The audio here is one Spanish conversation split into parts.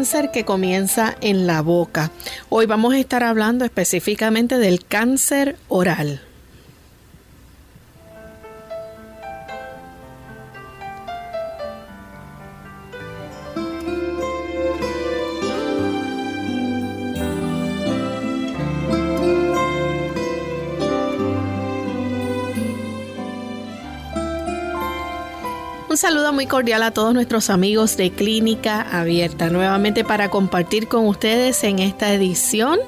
Cáncer que comienza en la boca. Hoy vamos a estar hablando específicamente del cáncer oral. Saludo muy cordial a todos nuestros amigos de Clínica Abierta, nuevamente para compartir con ustedes en esta edición,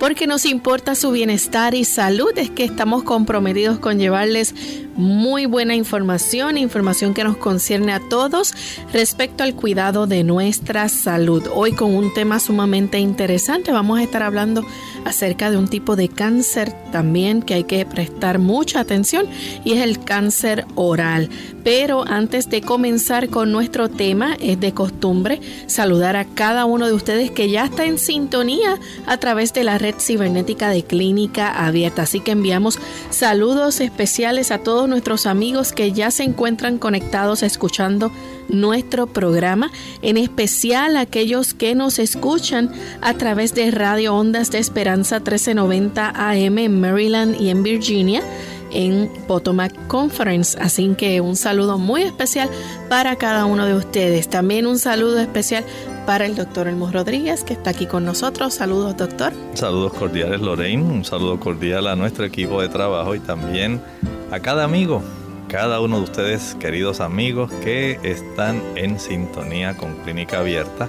porque nos importa su bienestar y salud, es que estamos comprometidos con llevarles muy buena información, información que nos concierne a todos respecto al cuidado de nuestra salud. Hoy con un tema sumamente interesante, vamos a estar hablando acerca de un tipo de cáncer también que hay que prestar mucha atención y es el cáncer oral. Pero antes de comenzar con nuestro tema, es de costumbre saludar a cada uno de ustedes que ya está en sintonía a través de la red cibernética de Clínica Abierta. Así que enviamos saludos especiales a todos nuestros amigos que ya se encuentran conectados escuchando nuestro programa, en especial aquellos que nos escuchan a través de Radio Ondas de Esperanza 1390 AM en Maryland y en Virginia en Potomac Conference. Así que un saludo muy especial para cada uno de ustedes. También un saludo especial para el doctor Elmo Rodríguez, que está aquí con nosotros. Saludos, doctor. Saludos cordiales, Lorraine. Un saludo cordial a nuestro equipo de trabajo y también a cada amigo, cada uno de ustedes, queridos amigos, que están en sintonía con Clínica Abierta.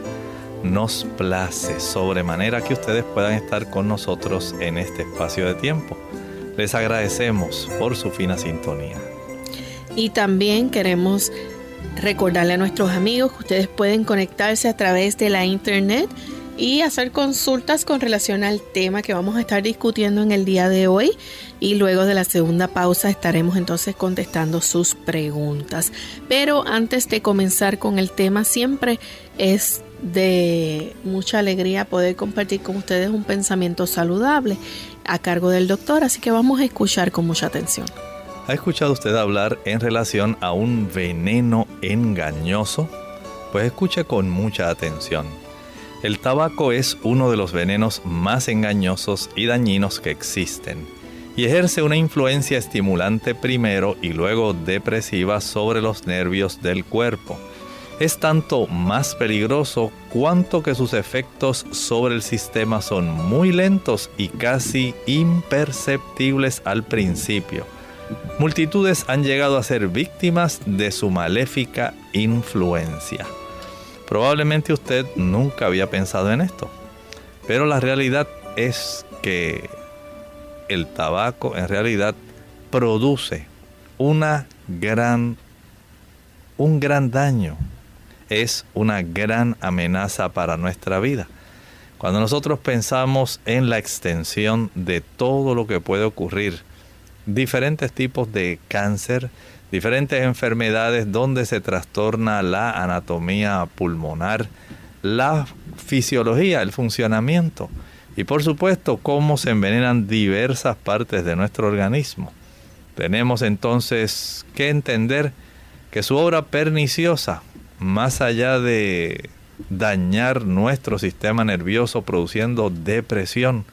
Nos place sobremanera que ustedes puedan estar con nosotros en este espacio de tiempo. Les agradecemos por su fina sintonía. Y también queremos recordarle a nuestros amigos que ustedes pueden conectarse a través de la internet y hacer consultas con relación al tema que vamos a estar discutiendo en el día de hoy y luego de la segunda pausa estaremos entonces contestando sus preguntas. Pero antes de comenzar con el tema siempre es de mucha alegría poder compartir con ustedes un pensamiento saludable a cargo del doctor, así que vamos a escuchar con mucha atención. ¿Ha escuchado usted hablar en relación a un veneno engañoso? Pues escuche con mucha atención. El tabaco es uno de los venenos más engañosos y dañinos que existen y ejerce una influencia estimulante primero y luego depresiva sobre los nervios del cuerpo es tanto más peligroso cuanto que sus efectos sobre el sistema son muy lentos y casi imperceptibles al principio. Multitudes han llegado a ser víctimas de su maléfica influencia. Probablemente usted nunca había pensado en esto, pero la realidad es que el tabaco en realidad produce una gran un gran daño es una gran amenaza para nuestra vida. Cuando nosotros pensamos en la extensión de todo lo que puede ocurrir, diferentes tipos de cáncer, diferentes enfermedades donde se trastorna la anatomía pulmonar, la fisiología, el funcionamiento y por supuesto cómo se envenenan diversas partes de nuestro organismo. Tenemos entonces que entender que su obra perniciosa más allá de dañar nuestro sistema nervioso produciendo depresión,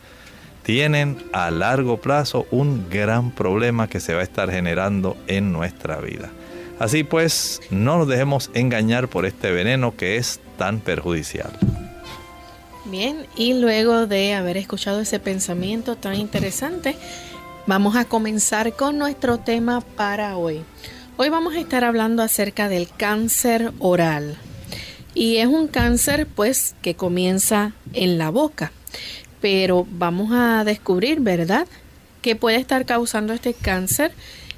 tienen a largo plazo un gran problema que se va a estar generando en nuestra vida. Así pues, no nos dejemos engañar por este veneno que es tan perjudicial. Bien, y luego de haber escuchado ese pensamiento tan interesante, vamos a comenzar con nuestro tema para hoy. Hoy vamos a estar hablando acerca del cáncer oral. Y es un cáncer pues que comienza en la boca. Pero vamos a descubrir, ¿verdad? ¿Qué puede estar causando este cáncer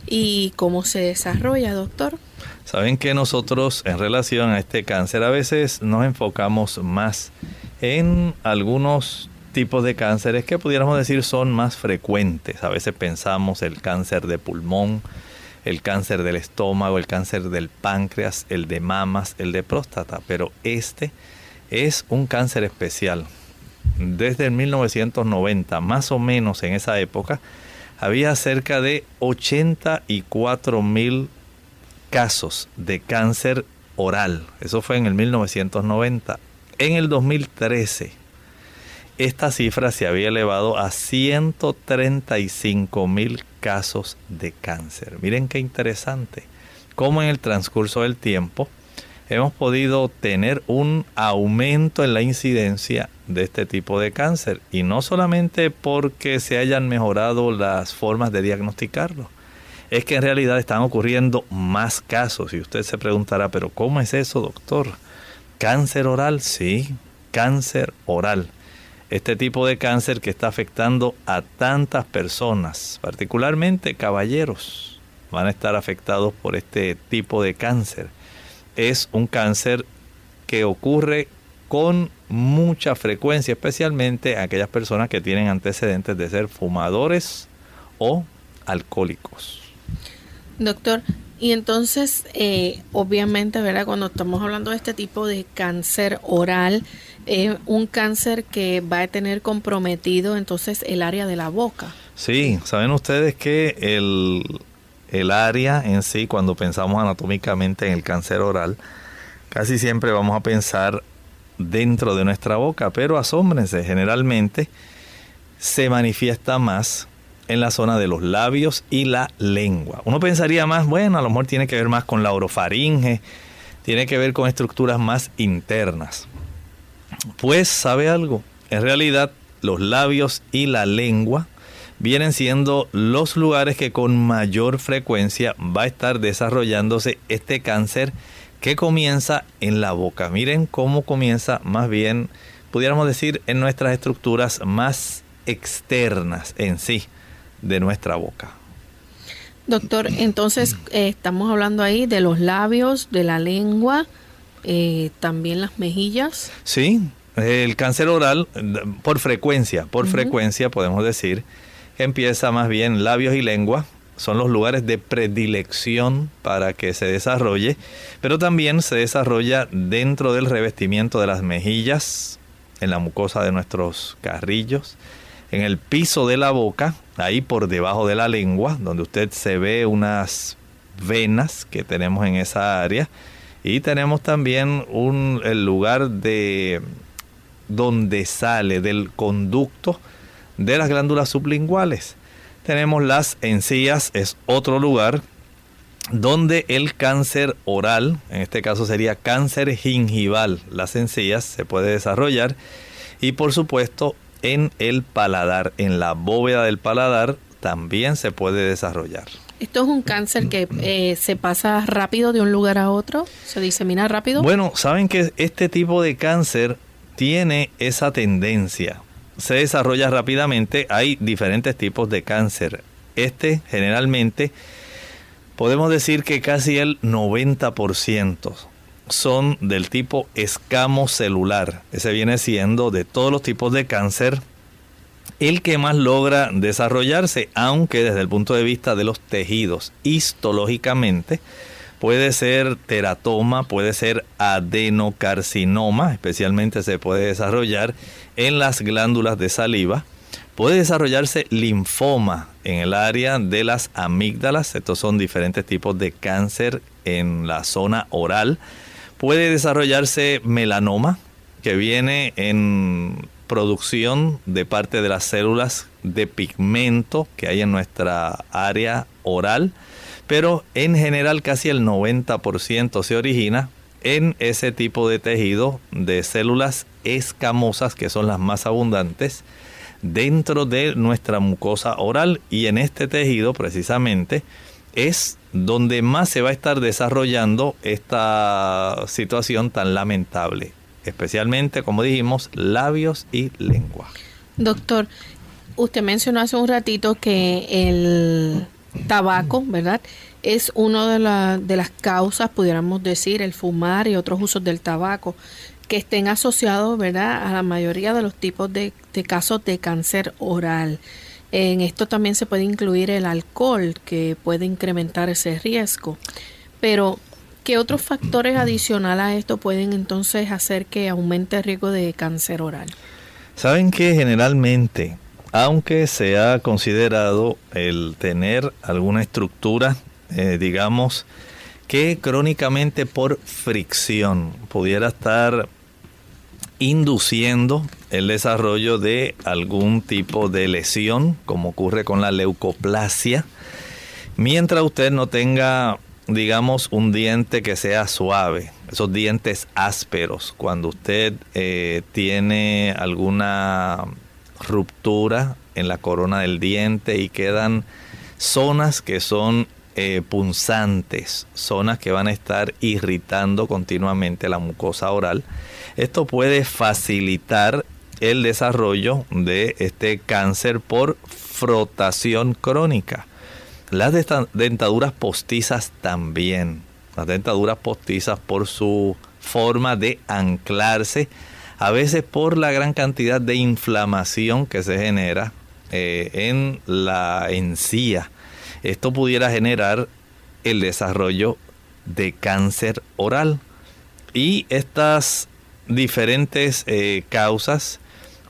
y cómo se desarrolla, doctor? Saben que nosotros en relación a este cáncer a veces nos enfocamos más en algunos tipos de cánceres que pudiéramos decir son más frecuentes. A veces pensamos el cáncer de pulmón, el cáncer del estómago, el cáncer del páncreas, el de mamas, el de próstata, pero este es un cáncer especial. Desde el 1990, más o menos en esa época, había cerca de 84 mil casos de cáncer oral. Eso fue en el 1990. En el 2013, esta cifra se había elevado a 135 mil casos de cáncer. Miren qué interesante. Cómo en el transcurso del tiempo hemos podido tener un aumento en la incidencia de este tipo de cáncer. Y no solamente porque se hayan mejorado las formas de diagnosticarlo. Es que en realidad están ocurriendo más casos. Y usted se preguntará, pero ¿cómo es eso, doctor? ¿Cáncer oral? Sí, cáncer oral este tipo de cáncer que está afectando a tantas personas, particularmente caballeros, van a estar afectados por este tipo de cáncer. Es un cáncer que ocurre con mucha frecuencia, especialmente aquellas personas que tienen antecedentes de ser fumadores o alcohólicos. Doctor, y entonces, eh, obviamente, ¿verdad? Cuando estamos hablando de este tipo de cáncer oral, es un cáncer que va a tener comprometido entonces el área de la boca. Sí, saben ustedes que el, el área en sí, cuando pensamos anatómicamente en el cáncer oral, casi siempre vamos a pensar dentro de nuestra boca, pero asómbrense, generalmente se manifiesta más en la zona de los labios y la lengua. Uno pensaría más, bueno, a lo mejor tiene que ver más con la orofaringe, tiene que ver con estructuras más internas. Pues sabe algo, en realidad los labios y la lengua vienen siendo los lugares que con mayor frecuencia va a estar desarrollándose este cáncer que comienza en la boca. Miren cómo comienza más bien, pudiéramos decir, en nuestras estructuras más externas en sí de nuestra boca. Doctor, entonces eh, estamos hablando ahí de los labios, de la lengua, eh, también las mejillas. Sí, el cáncer oral, por frecuencia, por frecuencia podemos decir empieza más bien labios y lengua, son los lugares de predilección para que se desarrolle, pero también se desarrolla dentro del revestimiento de las mejillas, en la mucosa de nuestros carrillos, en el piso de la boca, ahí por debajo de la lengua, donde usted se ve unas venas que tenemos en esa área, y tenemos también un, el lugar de donde sale del conducto de las glándulas sublinguales. Tenemos las encías, es otro lugar donde el cáncer oral, en este caso sería cáncer gingival, las encías se puede desarrollar y por supuesto en el paladar, en la bóveda del paladar también se puede desarrollar. ¿Esto es un cáncer que eh, se pasa rápido de un lugar a otro? ¿Se disemina rápido? Bueno, saben que este tipo de cáncer tiene esa tendencia. Se desarrolla rápidamente. Hay diferentes tipos de cáncer. Este generalmente podemos decir que casi el 90% son del tipo escamocelular. Ese viene siendo de todos los tipos de cáncer el que más logra desarrollarse, aunque desde el punto de vista de los tejidos, histológicamente, puede ser teratoma, puede ser adenocarcinoma, especialmente se puede desarrollar en las glándulas de saliva, puede desarrollarse linfoma en el área de las amígdalas, estos son diferentes tipos de cáncer en la zona oral, puede desarrollarse melanoma, que viene en producción de parte de las células de pigmento que hay en nuestra área oral, pero en general casi el 90% se origina en ese tipo de tejido de células escamosas que son las más abundantes dentro de nuestra mucosa oral y en este tejido precisamente es donde más se va a estar desarrollando esta situación tan lamentable, especialmente como dijimos labios y lengua. Doctor, usted mencionó hace un ratito que el tabaco, ¿verdad? Es una de, de las causas, pudiéramos decir, el fumar y otros usos del tabaco que estén asociados, ¿verdad?, a la mayoría de los tipos de, casos de cáncer oral. En esto también se puede incluir el alcohol, que puede incrementar ese riesgo. Pero, ¿qué otros factores adicionales a esto pueden entonces hacer que aumente el riesgo de cáncer oral? Saben que generalmente, aunque se ha considerado el tener alguna estructura, eh, digamos, que crónicamente por fricción pudiera estar induciendo el desarrollo de algún tipo de lesión, como ocurre con la leucoplasia, mientras usted no tenga, digamos, un diente que sea suave, esos dientes ásperos, cuando usted eh, tiene alguna ruptura en la corona del diente y quedan zonas que son eh, punzantes, zonas que van a estar irritando continuamente la mucosa oral. Esto puede facilitar el desarrollo de este cáncer por frotación crónica. Las dentaduras postizas también. Las dentaduras postizas por su forma de anclarse, a veces por la gran cantidad de inflamación que se genera eh, en la encía esto pudiera generar el desarrollo de cáncer oral. Y estas diferentes eh, causas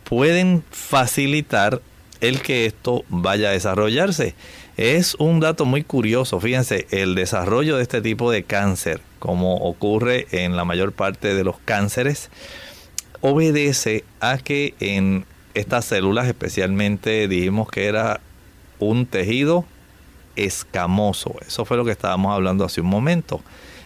pueden facilitar el que esto vaya a desarrollarse. Es un dato muy curioso, fíjense, el desarrollo de este tipo de cáncer, como ocurre en la mayor parte de los cánceres, obedece a que en estas células, especialmente dijimos que era un tejido escamoso. Eso fue lo que estábamos hablando hace un momento.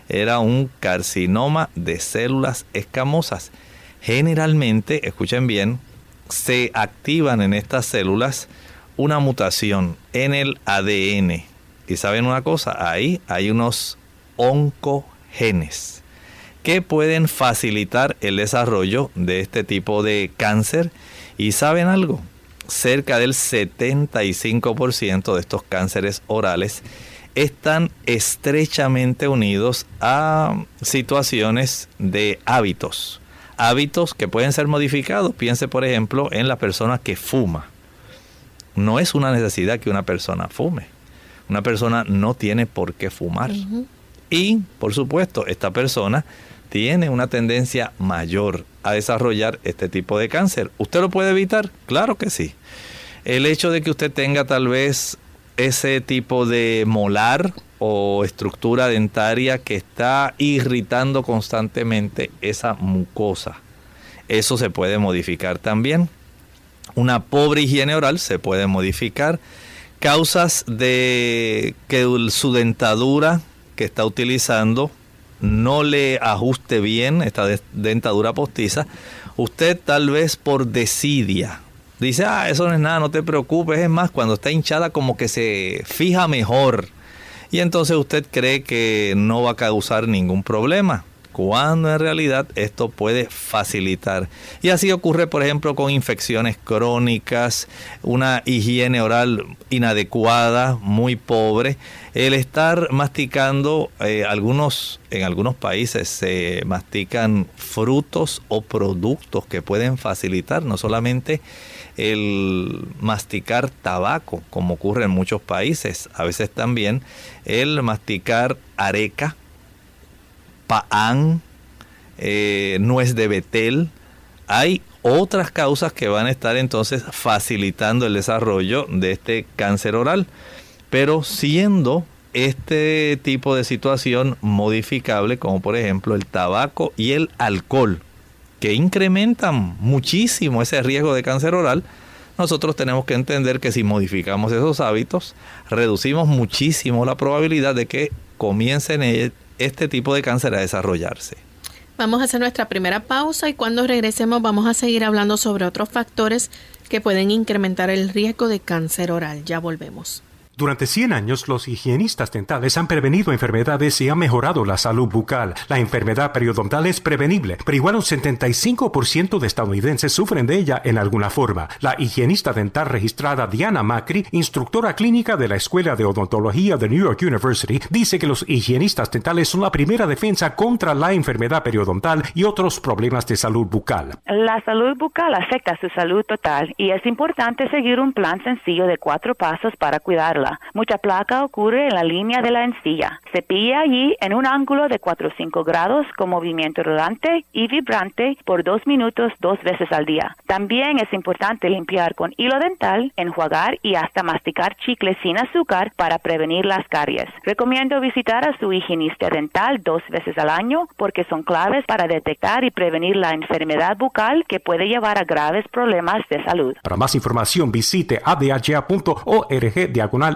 Era un carcinoma de células escamosas. Generalmente, escuchen bien, se activan en estas células una mutación en el ADN. Y saben una cosa, ahí hay unos oncogenes que pueden facilitar el desarrollo de este tipo de cáncer. Y saben algo, cerca del 75% de estos cánceres orales están estrechamente unidos a situaciones de hábitos. Hábitos que pueden ser modificados. Piense, por ejemplo, en la persona que fuma. No es una necesidad que una persona fume. Una persona no tiene por qué fumar. Y, por supuesto, esta persona tiene una tendencia mayor a desarrollar este tipo de cáncer. ¿Usted lo puede evitar? Claro que sí. El hecho de que usted tenga tal vez ese tipo de molar o estructura dentaria que está irritando constantemente esa mucosa. Eso se puede modificar también. Una pobre higiene oral se puede modificar. Causas de que su dentadura que está utilizando no le ajuste bien esta dentadura postiza, usted tal vez por desidia dice, ah, eso no es nada, no te preocupes, es más, cuando está hinchada como que se fija mejor. Y entonces usted cree que no va a causar ningún problema cuando en realidad esto puede facilitar. Y así ocurre, por ejemplo, con infecciones crónicas, una higiene oral inadecuada, muy pobre, el estar masticando, eh, algunos, en algunos países se mastican frutos o productos que pueden facilitar no solamente el masticar tabaco, como ocurre en muchos países, a veces también el masticar areca, paán, eh, nuez de betel. Hay otras causas que van a estar entonces facilitando el desarrollo de este cáncer oral, pero siendo este tipo de situación modificable, como por ejemplo el tabaco y el alcohol, que incrementan muchísimo ese riesgo de cáncer oral, nosotros tenemos que entender que si modificamos esos hábitos, reducimos muchísimo la probabilidad de que comiencen este tipo de cáncer a desarrollarse. Vamos a hacer nuestra primera pausa y cuando regresemos vamos a seguir hablando sobre otros factores que pueden incrementar el riesgo de cáncer oral. Ya volvemos. Durante 100 años, los higienistas dentales han prevenido enfermedades y han mejorado la salud bucal. La enfermedad periodontal es prevenible, pero igual un 75% de estadounidenses sufren de ella en alguna forma. La higienista dental registrada Diana Macri, instructora clínica de la Escuela de Odontología de New York University, dice que los higienistas dentales son la primera defensa contra la enfermedad periodontal y otros problemas de salud bucal. La salud bucal afecta su salud total y es importante seguir un plan sencillo de cuatro pasos para cuidarla. Mucha placa ocurre en la línea de la encilla. Cepilla allí en un ángulo de 4 o 5 grados con movimiento rodante y vibrante por dos minutos dos veces al día. También es importante limpiar con hilo dental, enjuagar y hasta masticar chicle sin azúcar para prevenir las caries. Recomiendo visitar a su higienista dental dos veces al año porque son claves para detectar y prevenir la enfermedad bucal que puede llevar a graves problemas de salud. Para más información visite adha.org diagonal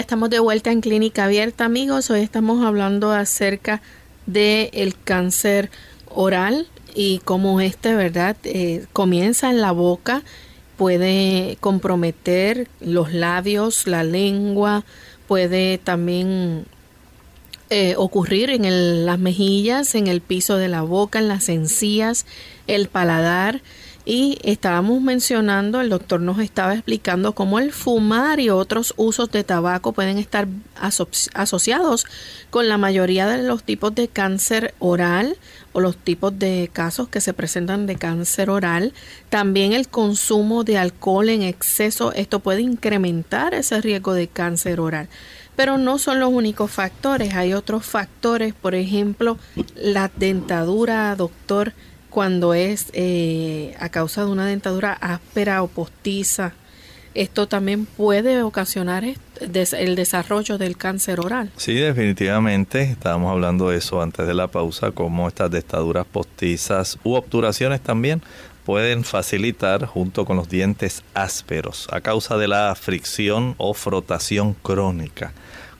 Estamos de vuelta en Clínica Abierta, amigos. Hoy estamos hablando acerca del el cáncer oral y cómo este, ¿verdad? Eh, comienza en la boca, puede comprometer los labios, la lengua, puede también eh, ocurrir en las mejillas, en el piso de la boca, en las encías, el paladar y estábamos mencionando, el doctor nos estaba explicando cómo el fumar y otros usos de tabaco pueden estar asociados con la mayoría de los tipos de cáncer oral o los tipos de casos que se presentan de cáncer oral. También el consumo de alcohol en exceso, esto puede incrementar ese riesgo de cáncer oral. Pero no son los únicos factores, hay otros factores, por ejemplo, la dentadura, doctor, cuando es eh, a causa de una dentadura áspera o postiza. Esto también puede ocasionar el desarrollo del cáncer oral. Sí, definitivamente. Estábamos hablando de eso antes de la pausa, como estas dentaduras postizas u obturaciones también pueden facilitar junto con los dientes ásperos a causa de la fricción o frotación crónica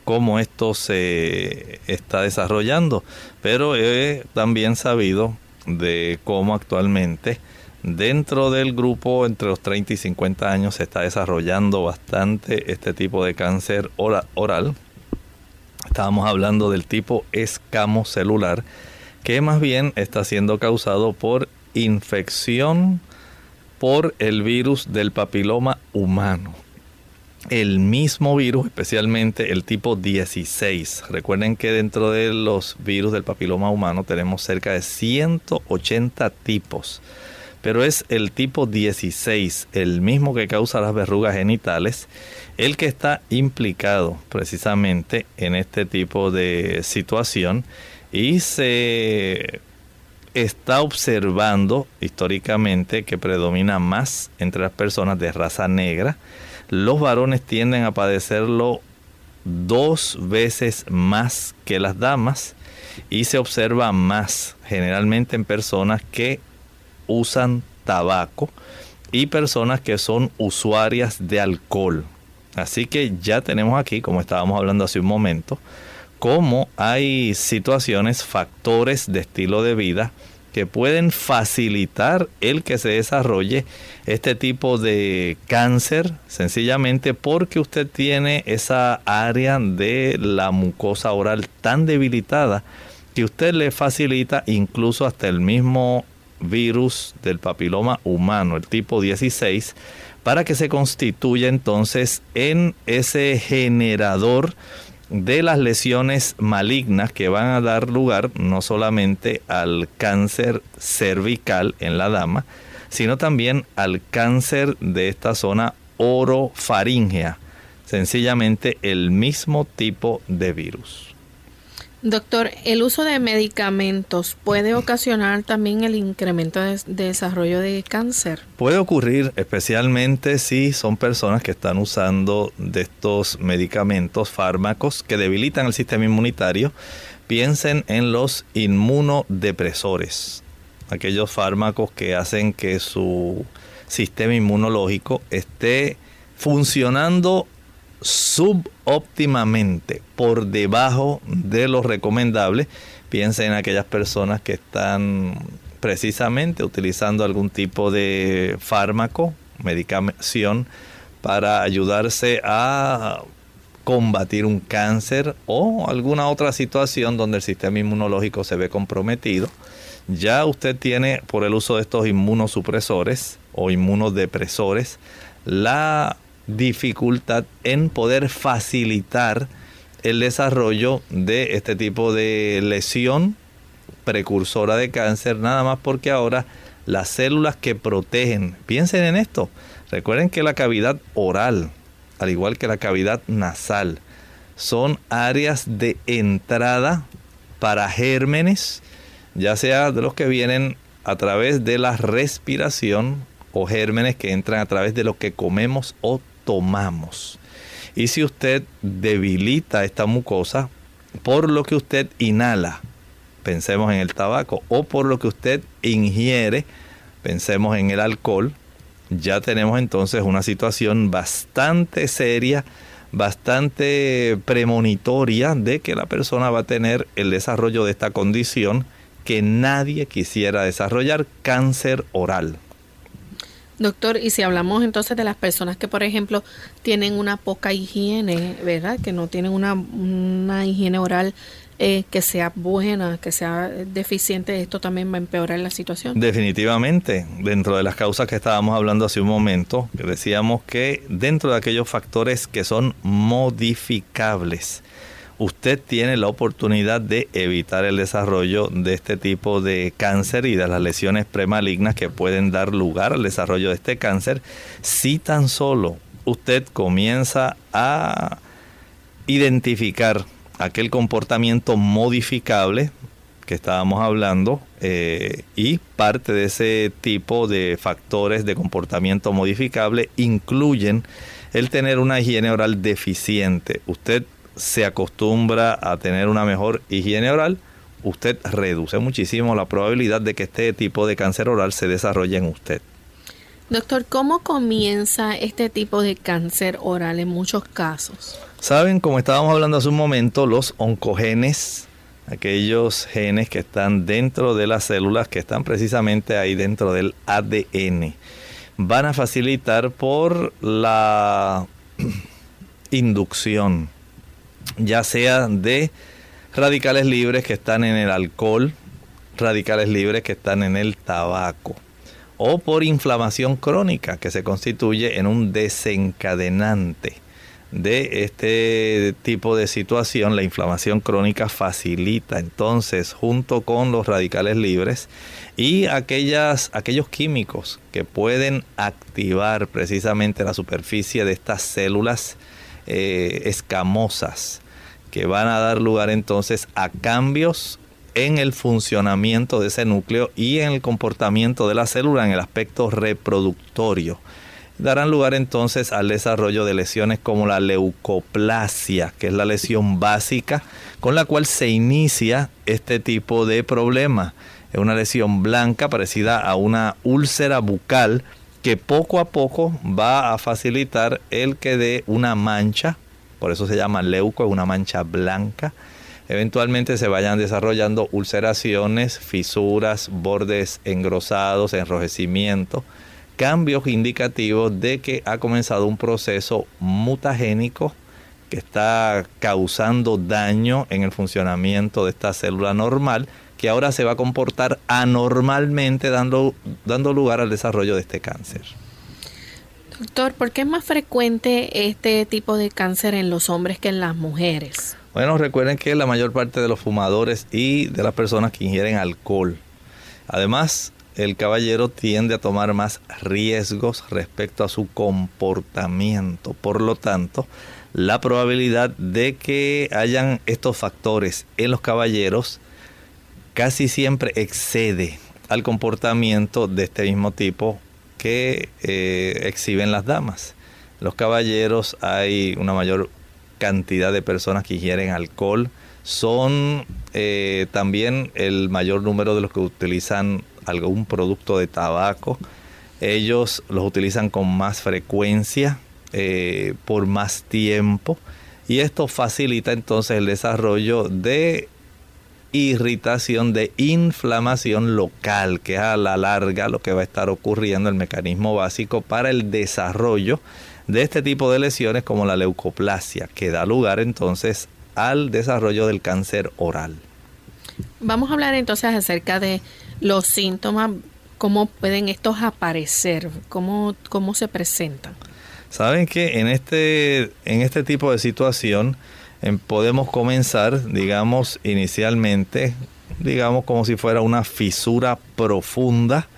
cómo esto se está desarrollando. Pero he también sabido de cómo actualmente dentro del grupo entre los 30 y 50 años se está desarrollando bastante este tipo de cáncer oral. Estábamos hablando del tipo escamocelular, que más bien está siendo causado por infección por el virus del papiloma humano el mismo virus, especialmente el tipo 16. Recuerden que dentro de los virus del papiloma humano tenemos cerca de 180 tipos. pero es el tipo 16, el mismo que causa las verrugas genitales, el que está implicado precisamente en este tipo de situación y se está observando históricamente que predomina más entre las personas de raza negra. Los varones tienden a padecerlo dos veces más que las damas y se observa más generalmente en personas que usan tabaco y personas que son usuarias de alcohol. Así que ya tenemos aquí, como estábamos hablando hace un momento, cómo hay situaciones, factores de estilo de vida que pueden facilitar el que se desarrolle este tipo de cáncer, sencillamente porque usted tiene esa área de la mucosa oral tan debilitada que usted le facilita incluso hasta el mismo virus del papiloma humano, el tipo 16, para que se constituya entonces en ese generador de las lesiones malignas que van a dar lugar no solamente al cáncer cervical en la dama, sino también al cáncer de esta zona orofaringea, sencillamente el mismo tipo de virus. Doctor, ¿el uso de medicamentos puede ocasionar también el incremento de, desarrollo de cáncer? Puede ocurrir, especialmente si son personas que están usando de estos medicamentos, fármacos que debilitan el sistema inmunitario. Piensen en los inmunodepresores, aquellos fármacos que hacen que su sistema inmunológico esté funcionando subóptimamente por debajo de lo recomendable. Piensen en aquellas personas que están precisamente utilizando algún tipo de fármaco, medicación, para ayudarse a combatir un cáncer o alguna otra situación donde el sistema inmunológico se ve comprometido. Ya usted tiene por el uso de estos inmunosupresores o inmunodepresores la dificultad en poder facilitar el desarrollo de este tipo de lesión precursora de cáncer, nada más porque ahora las células que protegen, piensen en esto, recuerden que la cavidad oral, al igual que la cavidad nasal, son áreas de entrada para gérmenes, ya sea de los que vienen a través de la respiración o gérmenes que entran a través de lo que comemos o tomamos. Y si usted debilita esta mucosa por lo que usted inhala, pensemos en el tabaco, o por lo que usted ingiere, pensemos en el alcohol, ya tenemos entonces una situación bastante seria, bastante premonitoria de que la persona va a tener el desarrollo de esta condición que nadie quisiera desarrollar, cáncer oral. Doctor, y si hablamos entonces de las personas que, por ejemplo, tienen una poca higiene, ¿verdad? Que no tienen una, una higiene oral eh, que sea buena, que sea deficiente, esto también va a empeorar la situación. Definitivamente, dentro de las causas que estábamos hablando hace un momento, decíamos que dentro de aquellos factores que son modificables, usted tiene la oportunidad de evitar el desarrollo de este tipo de cáncer y de las lesiones premalignas que pueden dar lugar al desarrollo de este cáncer si tan solo usted comienza a identificar aquel comportamiento modificable que estábamos hablando eh, y parte de ese tipo de factores de comportamiento modificable incluyen el tener una higiene oral deficiente. Usted se acostumbra a tener una mejor higiene oral, usted reduce muchísimo la probabilidad de que este tipo de cáncer oral se desarrolle en usted. Doctor, ¿cómo comienza este tipo de cáncer oral en muchos casos? Saben, como estábamos hablando hace un momento, los oncogenes, aquellos genes que están dentro de las células, que están precisamente ahí dentro del ADN, van a facilitar por la inducción ya sea de radicales libres que están en el alcohol, radicales libres que están en el tabaco, o por inflamación crónica que se constituye en un desencadenante de este tipo de situación, la inflamación crónica facilita entonces junto con los radicales libres y aquellas, aquellos químicos que pueden activar precisamente la superficie de estas células eh, escamosas que van a dar lugar entonces a cambios en el funcionamiento de ese núcleo y en el comportamiento de la célula en el aspecto reproductorio darán lugar entonces al desarrollo de lesiones como la leucoplasia, que es la lesión básica con la cual se inicia este tipo de problema. Es una lesión blanca parecida a una úlcera bucal que poco a poco va a facilitar el que dé una mancha, por eso se llama leuco, es una mancha blanca. Eventualmente se vayan desarrollando ulceraciones, fisuras, bordes engrosados, enrojecimiento cambios indicativos de que ha comenzado un proceso mutagénico que está causando daño en el funcionamiento de esta célula normal que ahora se va a comportar anormalmente dando, dando lugar al desarrollo de este cáncer. Doctor, ¿por qué es más frecuente este tipo de cáncer en los hombres que en las mujeres? Bueno, recuerden que la mayor parte de los fumadores y de las personas que ingieren alcohol, además el caballero tiende a tomar más riesgos respecto a su comportamiento. Por lo tanto, la probabilidad de que hayan estos factores en los caballeros casi siempre excede al comportamiento de este mismo tipo que eh, exhiben las damas. Los caballeros hay una mayor cantidad de personas que ingieren alcohol. Son eh, también el mayor número de los que utilizan algún producto de tabaco. Ellos los utilizan con más frecuencia, eh, por más tiempo, y esto facilita entonces el desarrollo de irritación, de inflamación local, que es a la larga lo que va a estar ocurriendo, el mecanismo básico para el desarrollo de este tipo de lesiones como la leucoplasia, que da lugar entonces al desarrollo del cáncer oral. Vamos a hablar entonces acerca de los síntomas, cómo pueden estos aparecer, cómo, cómo se presentan. Saben que en este, en este tipo de situación podemos comenzar, digamos, inicialmente, digamos como si fuera una fisura profunda.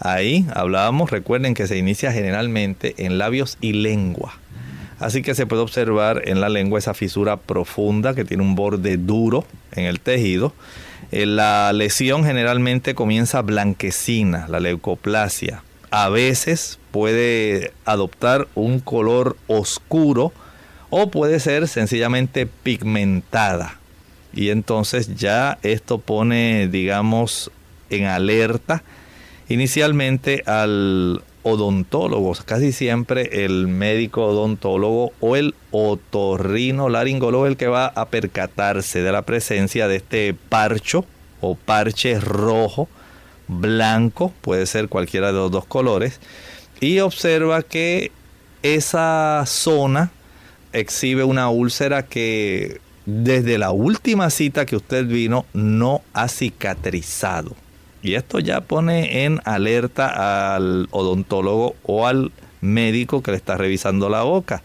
Ahí hablábamos, recuerden que se inicia generalmente en labios y lengua. Así que se puede observar en la lengua esa fisura profunda que tiene un borde duro en el tejido eh, la lesión generalmente comienza blanquecina, la leucoplasia. A veces puede adoptar un color oscuro o puede ser sencillamente pigmentada. Y entonces ya esto pone, digamos, en alerta inicialmente al odontólogo, casi siempre el médico odontólogo o el otorrino laringólogo el que va a percatarse de la presencia de este parcho o parche rojo, blanco, puede ser cualquiera de los dos colores, y observa que esa zona exhibe una úlcera que desde la última cita que usted vino no ha cicatrizado. Y esto ya pone en alerta al odontólogo o al médico que le está revisando la boca.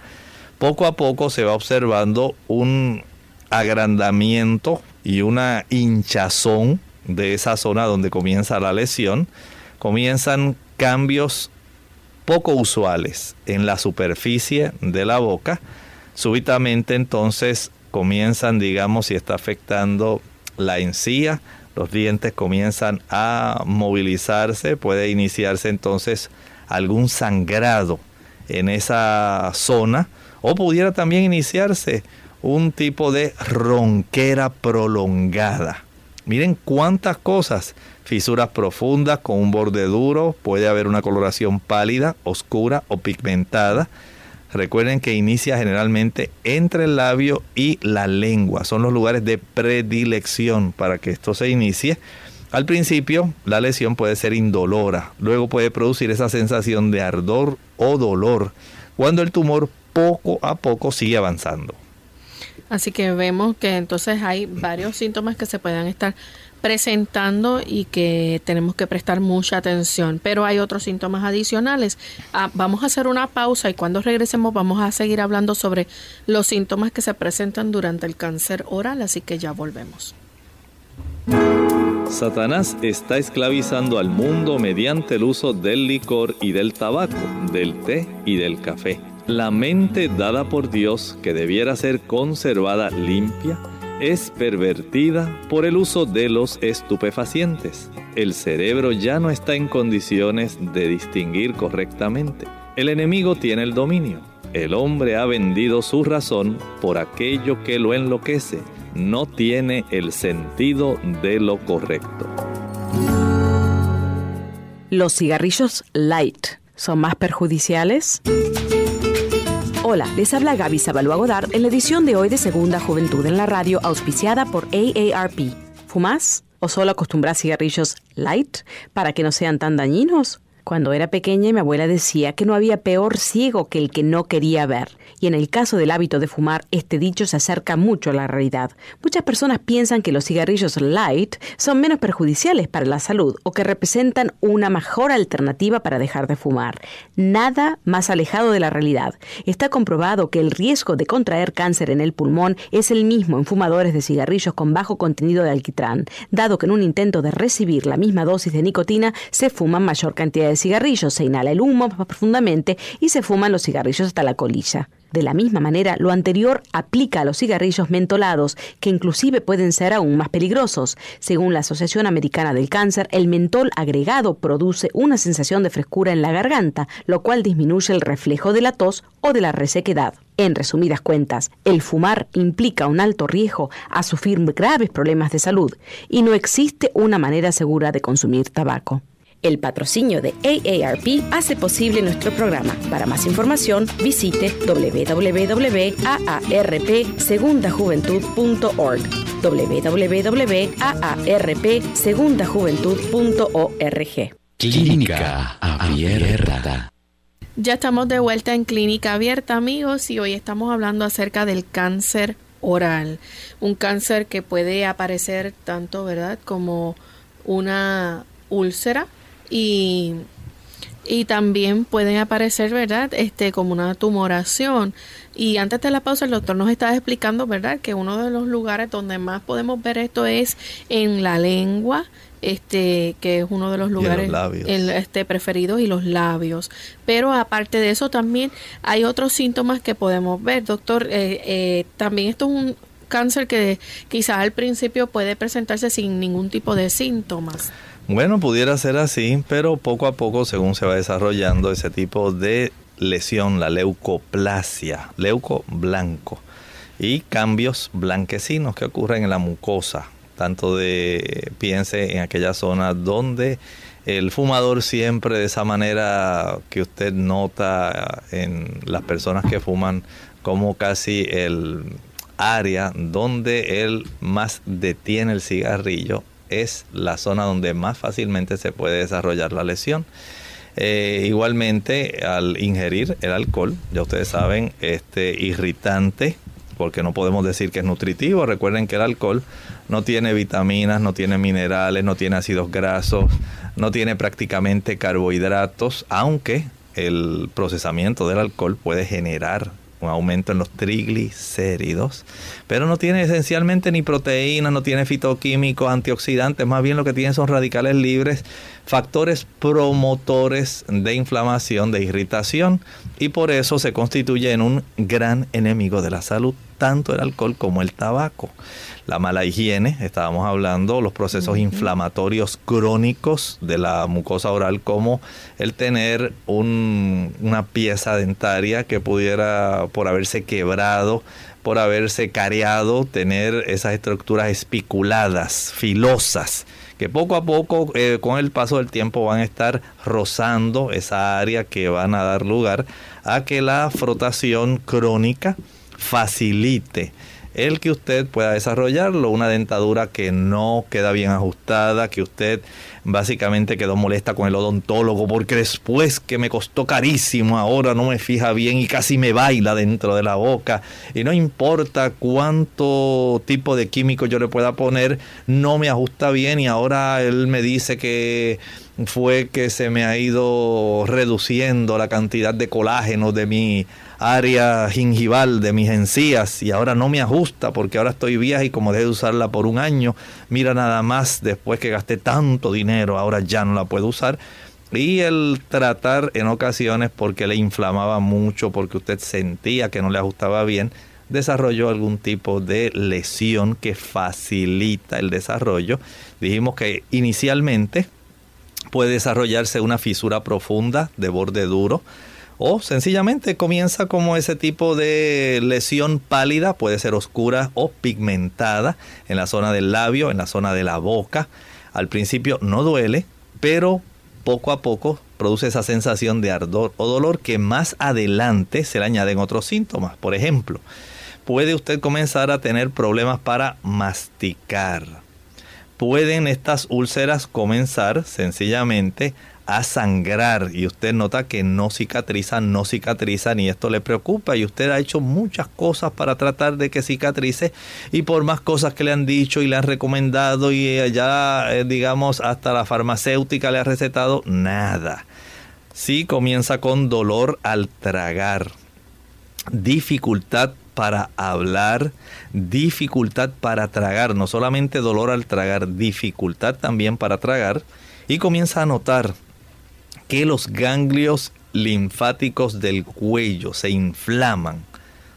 Poco a poco se va observando un agrandamiento y una hinchazón de esa zona donde comienza la lesión. Comienzan cambios poco usuales en la superficie de la boca. Súbitamente entonces comienzan, digamos, si está afectando la encía, los dientes comienzan a movilizarse, puede iniciarse entonces algún sangrado en esa zona o pudiera también iniciarse un tipo de ronquera prolongada. Miren cuántas cosas. Fisuras profundas con un borde duro, puede haber una coloración pálida, oscura o pigmentada Recuerden que inicia generalmente entre el labio y la lengua. Son los lugares de predilección para que esto se inicie. Al principio la lesión puede ser indolora, luego puede producir esa sensación de ardor o dolor cuando el tumor poco a poco sigue avanzando. Así que vemos que entonces hay varios síntomas que se pueden estar presentando y que tenemos que prestar mucha atención. Pero hay otros síntomas adicionales. Ah, vamos a hacer una pausa y cuando regresemos vamos a seguir hablando sobre los síntomas que se presentan durante el cáncer oral, así que ya volvemos. Satanás está esclavizando al mundo mediante el uso del licor y del tabaco, del té y del café. La mente dada por Dios, que debiera ser conservada limpia, es pervertida por el uso de los estupefacientes. El cerebro ya no está en condiciones de distinguir correctamente. El enemigo tiene el dominio. El hombre ha vendido su razón por aquello que lo enloquece. No tiene el sentido de lo correcto. ¿Los cigarrillos light son más perjudiciales? Hola, les habla Gaby Sabalua Godard en la edición de hoy de Segunda Juventud en la radio auspiciada por AARP. ¿Fumás? ¿O solo acostumbras cigarrillos light para que no sean tan dañinos? Cuando era pequeña mi abuela decía que no había peor ciego que el que no quería ver y en el caso del hábito de fumar, este dicho se acerca mucho a la realidad. Muchas personas piensan que los cigarrillos light son menos perjudiciales para la salud o que representan una mejor alternativa para dejar de fumar. Nada más alejado de la realidad. Está comprobado que el riesgo de contraer cáncer en el pulmón es el mismo en fumadores de cigarrillos con bajo contenido de alquitrán, dado que en un intento de recibir la misma dosis de nicotina se fuman mayor cantidad cigarrillos, se inhala el humo más profundamente y se fuman los cigarrillos hasta la colilla. De la misma manera, lo anterior aplica a los cigarrillos mentolados, que inclusive pueden ser aún más peligrosos. Según la Asociación Americana del Cáncer, el mentol agregado produce una sensación de frescura en la garganta, lo cual disminuye el reflejo de la tos o de la resequedad. En resumidas cuentas, el fumar implica un alto riesgo a sufrir graves problemas de salud y no existe una manera segura de consumir tabaco. El patrocinio de AARP hace posible nuestro programa. Para más información, visite www.aarpsegundajuventud.org www.aarpsegundajuventud.org Clínica Abierta. Ya estamos de vuelta en Clínica Abierta, amigos, y hoy estamos hablando acerca del cáncer oral. Un cáncer que puede aparecer tanto, ¿verdad?, como una úlcera y, y también pueden aparecer, ¿verdad? Este, como una tumoración. Y antes de la pausa, el doctor nos estaba explicando, ¿verdad? Que uno de los lugares donde más podemos ver esto es en la lengua, este que es uno de los lugares este preferidos y los labios pero aparte de eso también hay otros síntomas que podemos ver doctor eh, eh, también esto es un cáncer que quizás al principio puede presentarse sin ningún tipo de síntomas bueno, pudiera ser así, pero poco a poco, según se va desarrollando ese tipo de lesión, la leucoplasia, leuco blanco, y cambios blanquecinos que ocurren en la mucosa, tanto de, piense en aquella zona donde el fumador siempre de esa manera que usted nota en las personas que fuman, como casi el área donde él más detiene el cigarrillo es la zona donde más fácilmente se puede desarrollar la lesión. Eh, igualmente, al ingerir el alcohol, ya ustedes saben, este irritante, porque no podemos decir que es nutritivo. Recuerden que el alcohol no tiene vitaminas, no tiene minerales, no tiene ácidos grasos, no tiene prácticamente carbohidratos, aunque el procesamiento del alcohol puede generar un aumento en los triglicéridos, pero no tiene esencialmente ni proteínas, no tiene fitoquímicos, antioxidantes, más bien lo que tiene son radicales libres, factores promotores de inflamación, de irritación, y por eso se constituye en un gran enemigo de la salud, tanto el alcohol como el tabaco. La mala higiene, estábamos hablando, los procesos inflamatorios crónicos de la mucosa oral, como el tener una pieza dentaria que pudiera, por haberse quebrado, por haberse careado, tener esas estructuras espiculadas, filosas, que poco a poco, eh, con el paso del tiempo, van a estar rozando esa área que van a dar lugar a que la frotación crónica facilite el que usted pueda desarrollarlo, una dentadura que no queda bien ajustada, que usted básicamente quedó molesta con el odontólogo porque después que me costó carísimo, ahora no me fija bien y casi me baila dentro de la boca. Y no importa cuánto tipo de químico yo le pueda poner, no me ajusta bien y ahora él me dice que fue que se me ha ido reduciendo la cantidad de colágeno de mi área gingival de mis encías y ahora no me ajusta porque ahora estoy vieja y como dejé de usarla por un año, mira nada más después que gasté tanto dinero, ahora ya no la puedo usar. Y el tratar en ocasiones porque le inflamaba mucho, porque usted sentía que no le ajustaba bien, desarrolló algún tipo de lesión que facilita el desarrollo. Dijimos que inicialmente puede desarrollarse una fisura profunda de borde duro o sencillamente comienza como ese tipo de lesión pálida, puede ser oscura o pigmentada en la zona del labio, en la zona de la boca. Al principio no duele, pero poco a poco produce esa sensación de ardor o dolor que más adelante se le añaden otros síntomas. Por ejemplo, puede usted comenzar a tener problemas para masticar. Pueden estas úlceras comenzar sencillamente a sangrar y usted nota que no cicatriza, no cicatriza y esto le preocupa. Y usted ha hecho muchas cosas para tratar de que cicatrice. Y por más cosas que le han dicho y le han recomendado y ya eh, digamos hasta la farmacéutica le ha recetado, nada. Sí comienza con dolor al tragar, dificultad para hablar, dificultad para tragar, no solamente dolor al tragar, dificultad también para tragar. Y comienza a notar que los ganglios linfáticos del cuello se inflaman.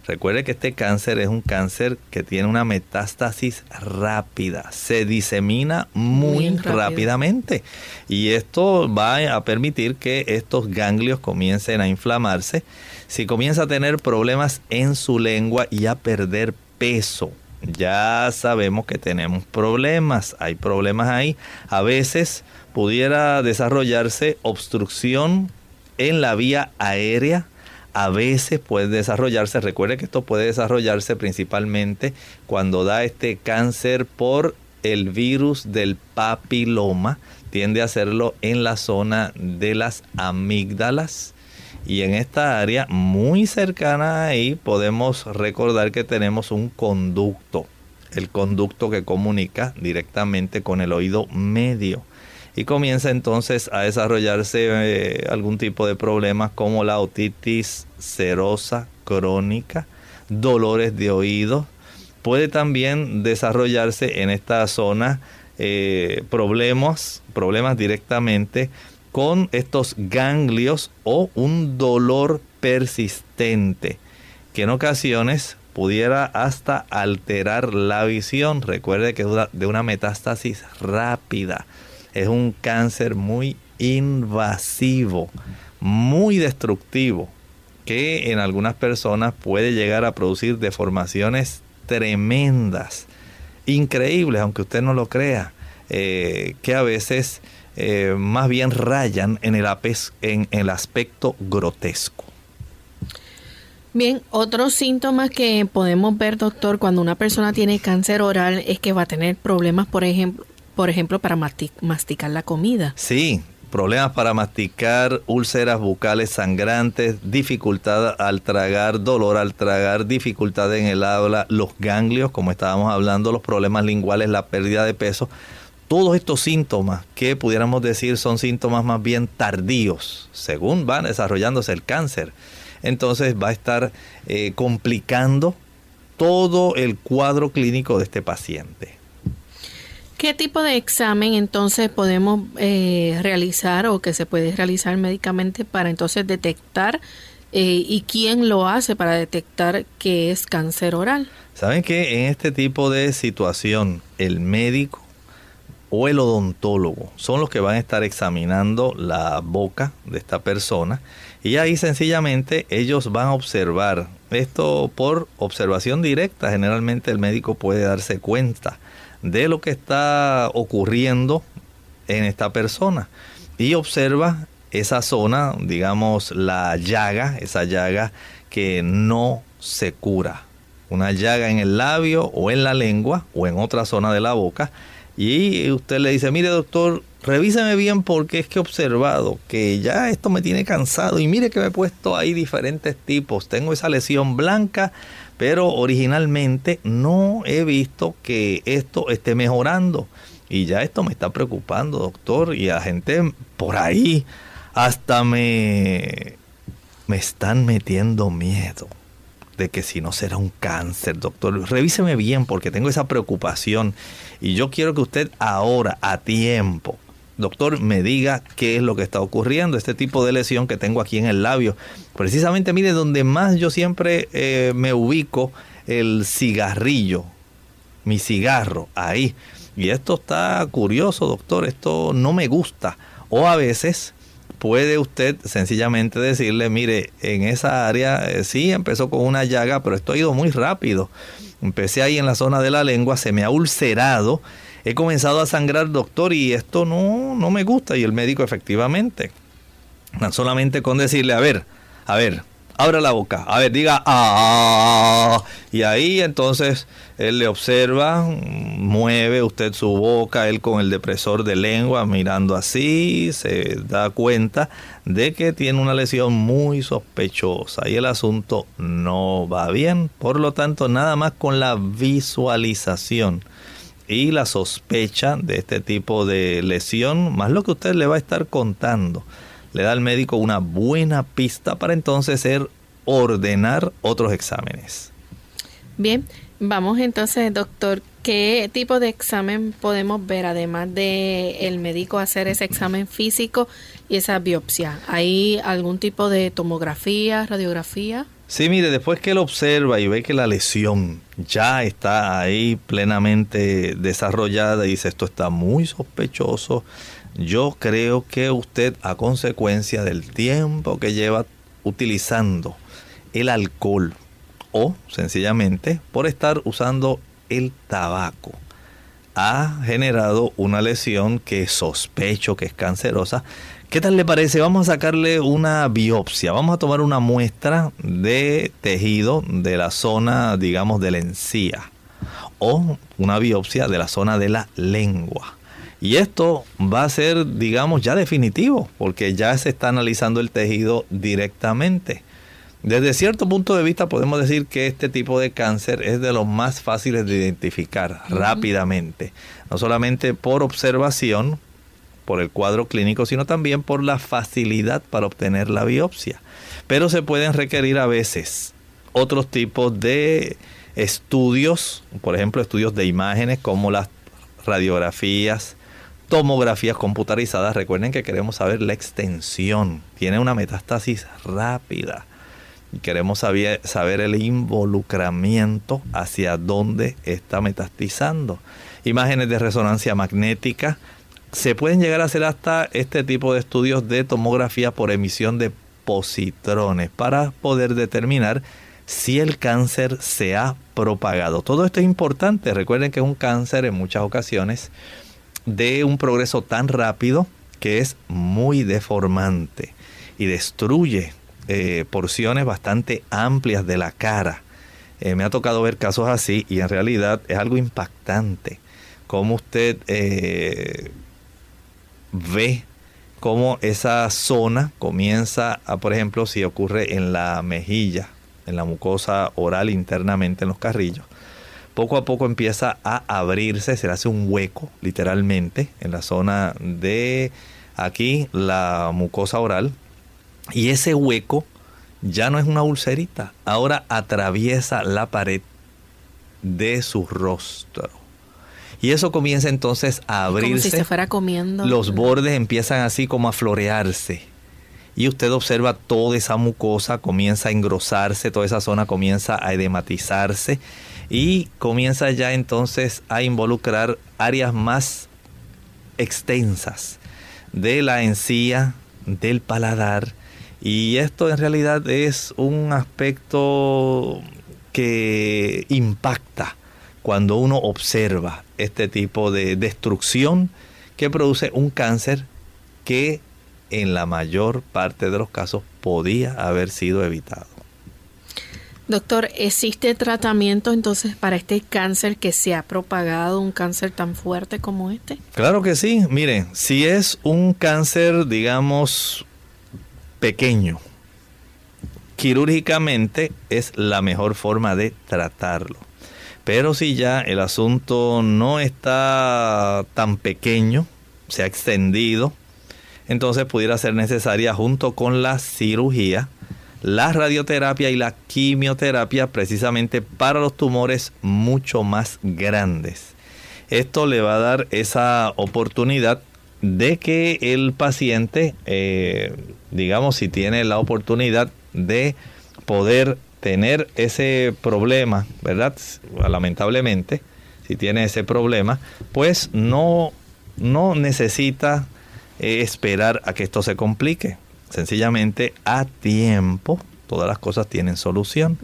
Recuerde que este cáncer es un cáncer que tiene una metástasis rápida, se disemina muy, rápidamente y esto va a permitir que estos ganglios comiencen a inflamarse. Si comienza a tener problemas en su lengua y a perder peso, ya sabemos que tenemos problemas, hay problemas ahí. A veces pudiera desarrollarse obstrucción en la vía aérea. A veces puede desarrollarse, recuerde que esto puede desarrollarse principalmente cuando da este cáncer por el virus del papiloma. Tiende a hacerlo en la zona de las amígdalas. Y en esta área muy cercana ahí podemos recordar que tenemos un conducto. El conducto que comunica directamente con el oído medio y comienza entonces a desarrollarse eh, algún tipo de problemas como la otitis serosa crónica, dolores de oído. Puede también desarrollarse en esta zona eh, problemas, problemas directamente con estos ganglios o un dolor persistente que en ocasiones pudiera hasta alterar la visión. Recuerde que es de una metástasis rápida es un cáncer muy invasivo, muy destructivo, que en algunas personas puede llegar a producir deformaciones tremendas, increíbles, aunque usted no lo crea, eh, que a veces eh, más bien rayan en el, en el aspecto grotesco. Bien, otros síntomas que podemos ver, doctor, cuando una persona tiene cáncer oral es que va a tener problemas, por ejemplo, por ejemplo, para masticar la comida. Sí, problemas para masticar, úlceras bucales sangrantes, dificultad al tragar, dolor al tragar, dificultad en el habla, los ganglios, como estábamos hablando, los problemas linguales, la pérdida de peso. Todos estos síntomas que pudiéramos decir son síntomas más bien tardíos, según va desarrollándose el cáncer. Entonces va a estar eh, complicando todo el cuadro clínico de este paciente. ¿Qué tipo de examen entonces podemos eh, realizar o que se puede realizar médicamente para entonces detectar eh, y quién lo hace para detectar que es cáncer oral? Saben que en este tipo de situación el médico o el odontólogo son los que van a estar examinando la boca de esta persona y ahí sencillamente ellos van a observar esto por observación directa. Generalmente el médico puede darse cuenta de lo que está ocurriendo en esta persona y observa esa zona, digamos la llaga, esa llaga que no se cura. una llaga en el labio o en la lengua o en otra zona de la boca. Y usted le dice, mire doctor, revíseme bien porque es que he observado que ya esto me tiene cansado y mire que me he puesto ahí diferentes tipos. Tengo esa lesión blanca, pero originalmente no he visto que esto esté mejorando. Y ya esto me está preocupando, doctor. Y la gente por ahí hasta me, me están metiendo miedo de que si no será un cáncer, doctor. Revíseme bien porque tengo esa preocupación. Y yo quiero que usted ahora, a tiempo, doctor, me diga qué es lo que está ocurriendo, este tipo de lesión que tengo aquí en el labio. Precisamente, mire, donde más yo siempre eh, me ubico, el cigarrillo, mi cigarro, ahí. Y esto está curioso, doctor, esto no me gusta. O a veces puede usted sencillamente decirle, mire, en esa área eh, sí empezó con una llaga, pero esto ha ido muy rápido. Empecé ahí en la zona de la lengua, se me ha ulcerado he comenzado a sangrar, doctor, y esto no, no me gusta. Y el médico efectivamente, solamente con decirle, a ver, a ver, abra la boca, a ver, diga, ah, y ahí entonces él le observa, mueve usted su boca, él con el depresor de lengua mirando así, se da cuenta de que tiene una lesión muy sospechosa y el asunto no va bien, por lo tanto, nada más con la visualización y la sospecha de este tipo de lesión, más lo que usted le va a estar contando, le da al médico una buena pista para entonces ser ordenar otros exámenes. Bien, vamos entonces, doctor, ¿qué tipo de examen podemos ver además de el médico hacer ese examen físico y esa biopsia? ¿Hay algún tipo de tomografía, radiografía? Sí, mire, después que él observa y ve que la lesión ya está ahí plenamente desarrollada y dice esto está muy sospechoso, yo creo que usted a consecuencia del tiempo que lleva utilizando el alcohol o sencillamente por estar usando el tabaco ha generado una lesión que sospecho que es cancerosa ¿Qué tal le parece? Vamos a sacarle una biopsia. Vamos a tomar una muestra de tejido de la zona, digamos, de la encía. O una biopsia de la zona de la lengua. Y esto va a ser, digamos, ya definitivo, porque ya se está analizando el tejido directamente. Desde cierto punto de vista podemos decir que este tipo de cáncer es de los más fáciles de identificar rápidamente, no solamente por observación, por el cuadro clínico, sino también por la facilidad para obtener la biopsia. Pero se pueden requerir a veces otros tipos de estudios, por ejemplo, estudios de imágenes como las radiografías, tomografías computarizadas. Recuerden que queremos saber la extensión. Tiene una metástasis rápida. Y queremos saber, saber el involucramiento hacia dónde está metastizando. Imágenes de resonancia magnética se pueden llegar a hacer hasta este tipo de estudios de tomografía por emisión de positrones para poder determinar si el cáncer se ha propagado. Todo esto es importante. Recuerden que es un cáncer en muchas ocasiones de un progreso tan rápido que es muy deformante y destruye eh, porciones bastante amplias de la cara. Eh, me ha tocado ver casos así y en realidad es algo impactante. Como usted eh, ve cómo esa zona comienza a, por ejemplo, si ocurre en la mejilla, en la mucosa oral internamente en los carrillos, poco a poco empieza a abrirse, se le hace un hueco literalmente en la zona de aquí, la mucosa oral, y ese hueco ya no es una ulcerita, ahora atraviesa la pared de su rostro. Y eso comienza entonces a abrirse. Como si se fuera comiendo. Los bordes empiezan así como a florearse. Y usted observa toda esa mucosa comienza a engrosarse, toda esa zona comienza a edematizarse y comienza ya entonces a involucrar áreas más extensas de la encía, del paladar. Y esto en realidad es un aspecto que impacta cuando uno observa este tipo de destrucción que produce un cáncer que en la mayor parte de los casos podía haber sido evitado. Doctor, ¿existe tratamiento entonces para este cáncer que se ha propagado, un cáncer tan fuerte como este? Claro que sí. Mire, si es un cáncer, digamos, pequeño, quirúrgicamente es la mejor forma de tratarlo. Pero si ya el asunto no está tan pequeño, se ha extendido, entonces pudiera ser necesaria junto con la cirugía, la radioterapia y la quimioterapia precisamente para los tumores mucho más grandes. Esto le va a dar esa oportunidad de que el paciente, eh, digamos, si tiene la oportunidad de poder tener ese problema, ¿verdad? Lamentablemente, si tiene ese problema, pues no, no necesita eh, esperar a que esto se complique. Sencillamente a tiempo, todas las cosas tienen solución.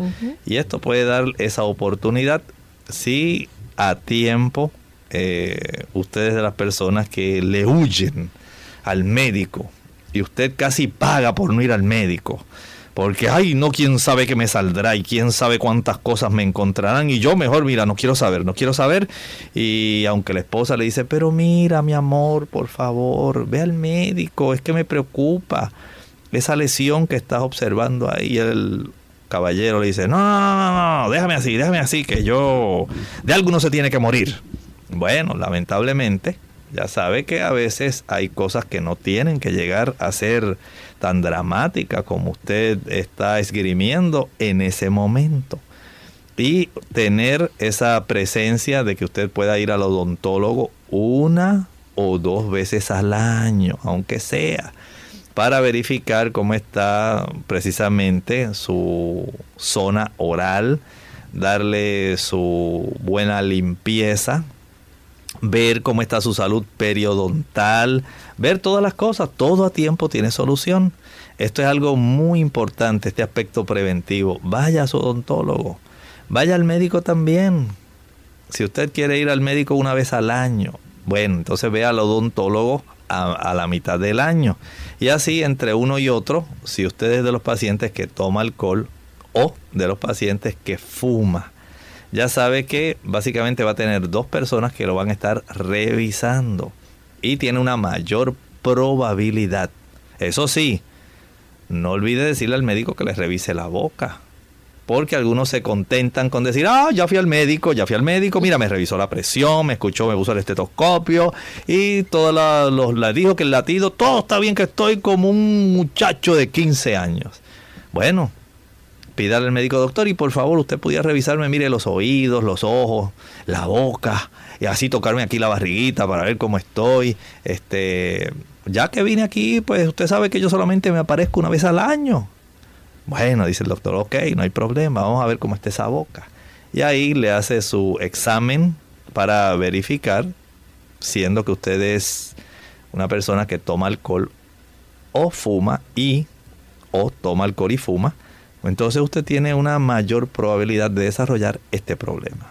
Y esto puede dar esa oportunidad si a tiempo eh, ustedes de las personas que le huyen al médico y usted casi paga por no ir al médico porque, ay, no, quién sabe qué me saldrá y quién sabe cuántas cosas me encontrarán. Y yo mejor, mira, no quiero saber, no quiero saber. Y aunque la esposa le dice, pero mira, mi amor, por favor, ve al médico, es que me preocupa esa lesión que estás observando ahí. El caballero le dice, no, no, no, no, déjame así, déjame así, que yo, de algo no se tiene que morir. Bueno, lamentablemente, ya sabe que a veces hay cosas que no tienen que llegar a ser tan dramática como usted está esgrimiendo en ese momento. Y tener esa presencia de que usted pueda ir al odontólogo una o dos veces al año, aunque sea, para verificar cómo está precisamente su zona oral, darle su buena limpieza, ver cómo está su salud periodontal, ver todas las cosas, todo a tiempo tiene solución. Esto es algo muy importante, este aspecto preventivo. Vaya a su odontólogo, vaya al médico también. Si usted quiere ir al médico una vez al año, bueno, entonces vea al odontólogo a, a, la mitad del año. Y así entre uno y otro, si usted es de los pacientes que toma alcohol o de los pacientes que fuma, ya sabe que básicamente va a tener dos personas que lo van a estar revisando y tiene una mayor probabilidad. Eso sí, no olvide decirle al médico que le revise la boca. Porque algunos se contentan con decir, ah, ya fui al médico, ya fui al médico, mira, me revisó la presión, me escuchó, me puso el estetoscopio y todo los, le dijo que el latido, todo está bien, que estoy como un muchacho de 15 años. Bueno, pídale al médico doctor y por favor usted pudiera revisarme, mire los oídos, los ojos, la boca y así tocarme aquí la barriguita para ver cómo estoy. Este, ya que vine aquí, pues usted sabe que yo solamente me aparezco una vez al año. Bueno, dice el doctor, ok, no hay problema, vamos a ver cómo está esa boca. Y ahí le hace su examen para verificar, siendo que usted es una persona que toma alcohol o fuma y o toma alcohol y fuma, entonces usted tiene una mayor probabilidad de desarrollar este problema.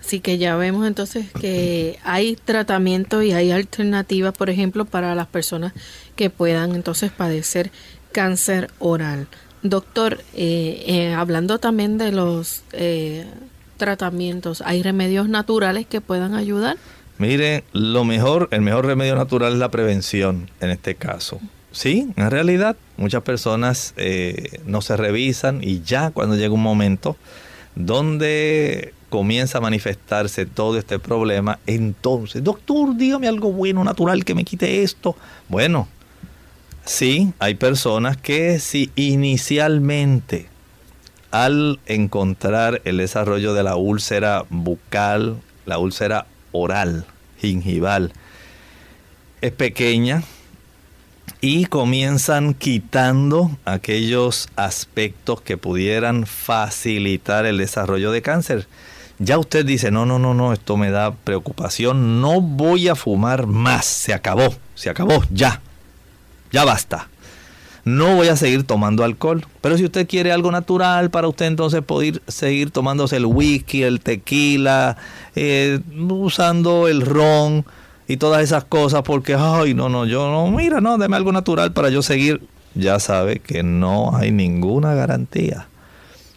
Así que ya vemos entonces que hay tratamiento y hay alternativas, por ejemplo, para las personas que puedan entonces padecer cáncer oral. Doctor, eh, eh, hablando también de los eh, tratamientos, ¿hay remedios naturales que puedan ayudar? Mire, lo mejor, el mejor remedio natural es la prevención en este caso. Sí, en realidad muchas personas eh, no se revisan y ya cuando llega un momento donde comienza a manifestarse todo este problema, entonces, doctor, dígame algo bueno, natural, que me quite esto. Bueno, sí, hay personas que si inicialmente al encontrar el desarrollo de la úlcera bucal, la úlcera oral, gingival, es pequeña, y comienzan quitando aquellos aspectos que pudieran facilitar el desarrollo de cáncer. Ya usted dice, no, no, no, no, esto me da preocupación, no voy a fumar más, se acabó, se acabó, ya, ya basta. No voy a seguir tomando alcohol. Pero si usted quiere algo natural para usted, entonces poder seguir tomándose el whisky, el tequila, eh, usando el ron, y todas esas cosas porque, ay, no, no, yo no, mira, no, deme algo natural para yo seguir. Ya sabe que no hay ninguna garantía.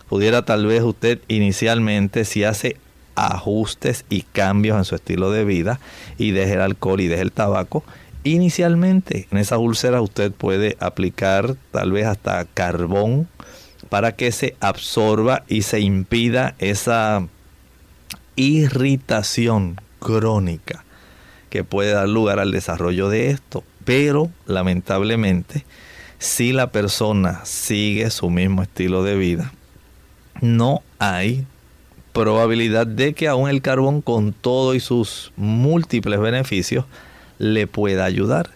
pudiera tal vez usted inicialmente, si hace ajustes y cambios en su estilo de vida y deje el alcohol y deje el tabaco, inicialmente en esa úlcera usted puede aplicar tal vez hasta carbón para que se absorba y se impida esa irritación crónica que puede dar lugar al desarrollo de esto. Pero lamentablemente, si la persona sigue su mismo estilo de vida, no hay probabilidad de que aún el carbón con todo y sus múltiples beneficios le pueda ayudar.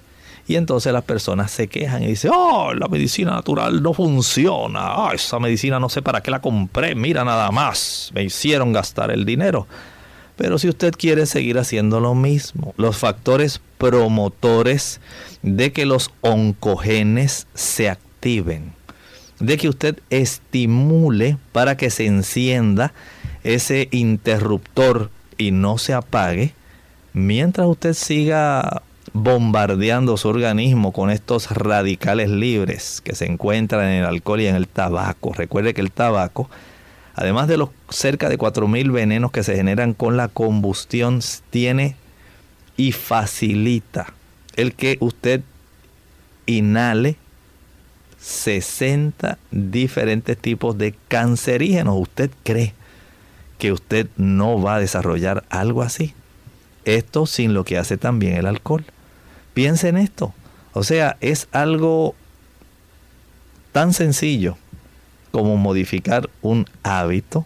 Y entonces las personas se quejan y dicen, oh, la medicina natural no funciona, ah, esa medicina no sé para qué la compré, mira nada más, me hicieron gastar el dinero. Pero si usted quiere seguir haciendo lo mismo, los factores promotores de que los oncogenes se activen, de que usted estimule para que se encienda ese interruptor y no se apague, mientras usted siga bombardeando su organismo con estos radicales libres que se encuentran en el alcohol y en el tabaco. Recuerde que el tabaco, además de los cerca de 4.000 venenos que se generan con la combustión, tiene y facilita el que usted inhale 60 diferentes tipos de cancerígenos. ¿Usted cree que usted no va a desarrollar algo así? Esto sin lo que hace también el alcohol. Piense en esto. O sea, es algo tan sencillo como modificar un hábito,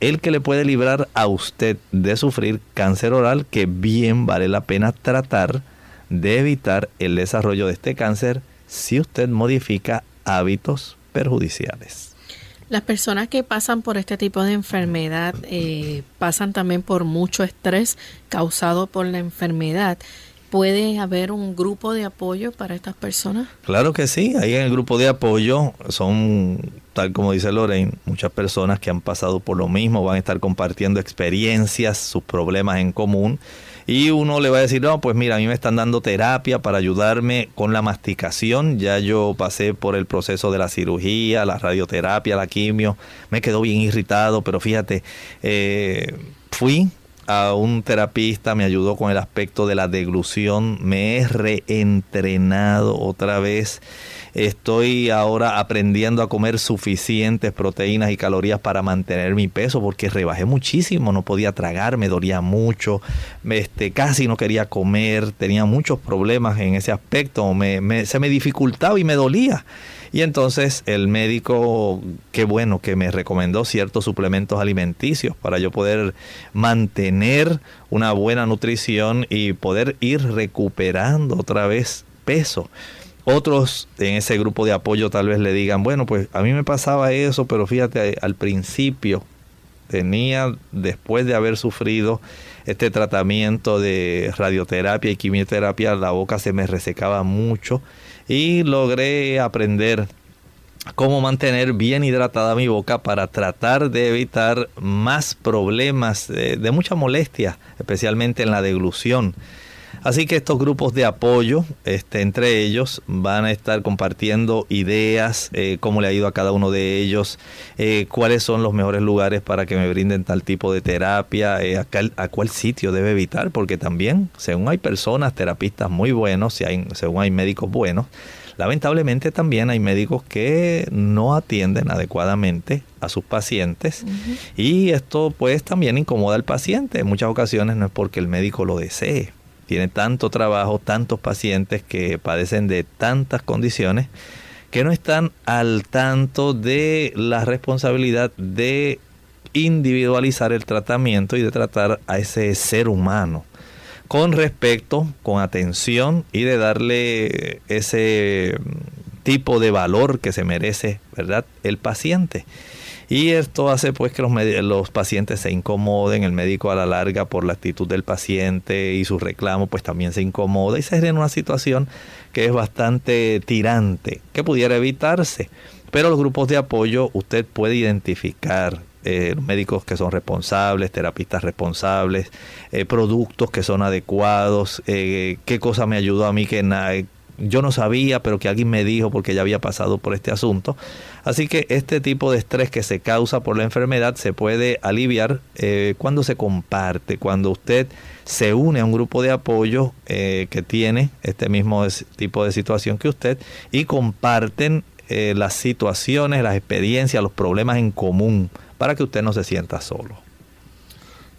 el que le puede librar a usted de sufrir cáncer oral, que bien vale la pena tratar de evitar el desarrollo de este cáncer si usted modifica hábitos perjudiciales. Las personas que pasan por este tipo de enfermedad eh, pasan también por mucho estrés causado por la enfermedad. ¿Puede haber un grupo de apoyo para estas personas? Claro que sí, ahí en el grupo de apoyo son, tal como dice Lorraine, muchas personas que han pasado por lo mismo, van a estar compartiendo experiencias, sus problemas en común. Y uno le va a decir, no, pues mira, a mí me están dando terapia para ayudarme con la masticación. Ya yo pasé por el proceso de la cirugía, la radioterapia, la quimio. Me quedó bien irritado, pero fíjate, eh, fui a un terapista, me ayudó con el aspecto de la deglución, me he reentrenado otra vez. Estoy ahora aprendiendo a comer suficientes proteínas y calorías para mantener mi peso porque rebajé muchísimo, no podía tragar, me dolía mucho, este, casi no quería comer, tenía muchos problemas en ese aspecto, se me dificultaba y me dolía. Y entonces el médico, qué bueno que me recomendó ciertos suplementos alimenticios para yo poder mantener una buena nutrición y poder ir recuperando otra vez peso. Otros en ese grupo de apoyo tal vez le digan, bueno, pues a mí me pasaba eso, pero fíjate, al principio tenía, después de haber sufrido este tratamiento de radioterapia y quimioterapia, la boca se me resecaba mucho y logré aprender cómo mantener bien hidratada mi boca para tratar de evitar más problemas de, mucha molestia, especialmente en la deglución. Así que estos grupos de apoyo, este, entre ellos, van a estar compartiendo ideas, eh, cómo le ha ido a cada uno de ellos, eh, cuáles son los mejores lugares para que me brinden tal tipo de terapia, eh, a, cuál sitio debe evitar, porque también, según hay personas, terapistas muy buenos, si hay, según hay médicos buenos, lamentablemente también hay médicos que no atienden adecuadamente a sus pacientes y esto pues también incomoda al paciente. En muchas ocasiones no es porque el médico lo desee, tiene tanto trabajo, tantos pacientes que padecen de tantas condiciones que no están al tanto de la responsabilidad de individualizar el tratamiento y de tratar a ese ser humano con respecto, con atención y de darle ese tipo de valor que se merece, ¿verdad? El paciente. Y esto hace pues que los, los pacientes se incomoden, el médico a la larga por la actitud del paciente y su reclamo pues también se incomoda y se genera una situación que es bastante tirante, que pudiera evitarse. Pero los grupos de apoyo usted puede identificar eh, médicos que son responsables, terapistas responsables, eh, productos que son adecuados, eh, qué cosa me ayudó a mí que yo no sabía, pero que alguien me dijo porque ya había pasado por este asunto. Así que este tipo de estrés que se causa por la enfermedad se puede aliviar eh, cuando se comparte, cuando usted se une a un grupo de apoyo eh, que tiene este mismo tipo de situación que usted y comparten eh, las situaciones, las experiencias, los problemas en común para que usted no se sienta solo.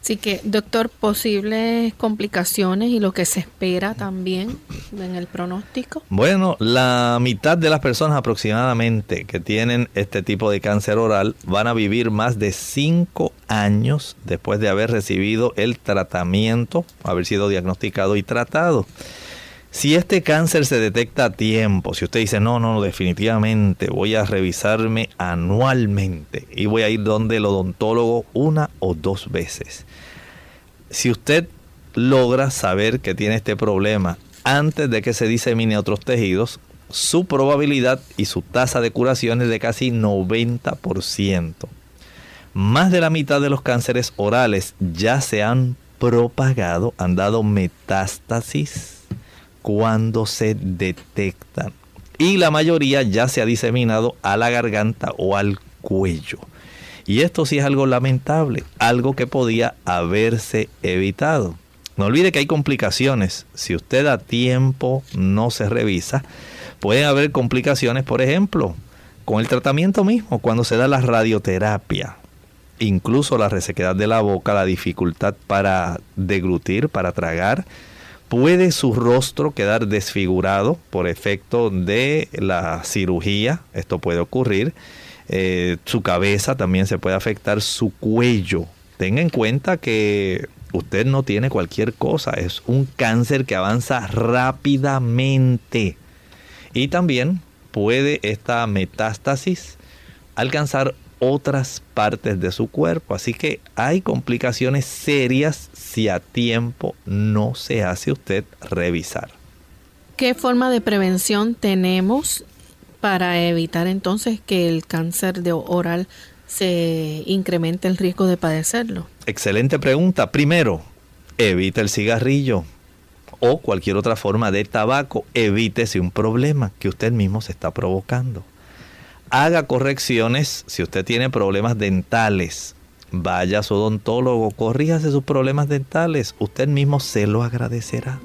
Así que, doctor, posibles complicaciones y lo que se espera también en el pronóstico. Bueno, la mitad de las personas aproximadamente que tienen este tipo de cáncer oral van a vivir más de 5 años después de haber recibido el tratamiento, haber sido diagnosticado y tratado. Si este cáncer se detecta a tiempo, si usted dice, no, no, definitivamente voy a revisarme anualmente y voy a ir donde el odontólogo una o dos veces. Si usted logra saber que tiene este problema antes de que se disemine a otros tejidos, su probabilidad y su tasa de curación es de casi 90%. Más de la mitad de los cánceres orales ya se han propagado, han dado metástasis cuando se detectan. Y la mayoría ya se ha diseminado a la garganta o al cuello. Y esto sí es algo lamentable, algo que podía haberse evitado. No olvide que hay complicaciones. Si usted a tiempo no se revisa, pueden haber complicaciones, por ejemplo, con el tratamiento mismo, cuando se da la radioterapia. Incluso la resequedad de la boca, la dificultad para deglutir, para tragar, puede su rostro quedar desfigurado por efecto de la cirugía, esto puede ocurrir, eh, su cabeza también se puede afectar, su cuello. Tenga en cuenta que usted no tiene cualquier cosa, es un cáncer que avanza rápidamente. Y también puede esta metástasis alcanzar otras partes de su cuerpo. Así que hay complicaciones serias si a tiempo no se hace usted revisar. ¿Qué forma de prevención tenemos para evitar entonces que el cáncer de oral se incremente el riesgo de padecerlo? Excelente pregunta. Primero, evita el cigarrillo o cualquier otra forma de tabaco. Evítese un problema que usted mismo se está provocando haga correcciones si usted tiene problemas dentales. Vaya a su odontólogo, corríjase sus problemas dentales. Usted mismo se lo agradecerá.